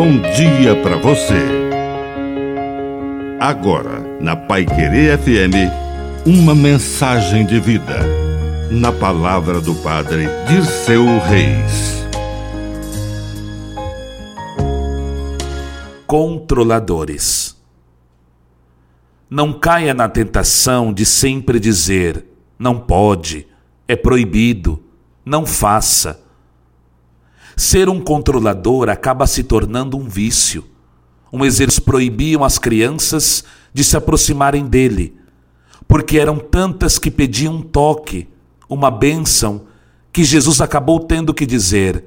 bom dia para você. Agora, na Pai Querer FM, uma mensagem de vida. Na palavra do Padre de seu Reis. Controladores. Não caia na tentação de sempre dizer: não pode, é proibido, não faça Ser um controlador acaba se tornando um vício. Um exercício proibiam as crianças de se aproximarem dele, porque eram tantas que pediam um toque, uma bênção, que Jesus acabou tendo que dizer: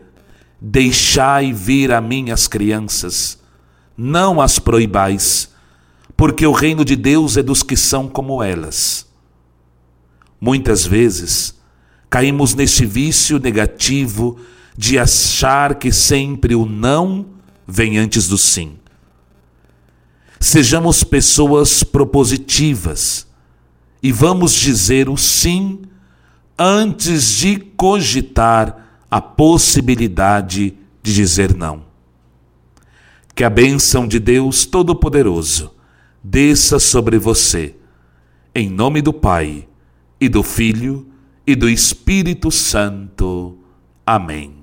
Deixai vir a mim as crianças, não as proibais, porque o reino de Deus é dos que são como elas. Muitas vezes caímos neste vício negativo de achar que sempre o não vem antes do sim. Sejamos pessoas propositivas e vamos dizer o sim antes de cogitar a possibilidade de dizer não. Que a bênção de Deus Todo-Poderoso desça sobre você, em nome do Pai, e do Filho, e do Espírito Santo. Amém.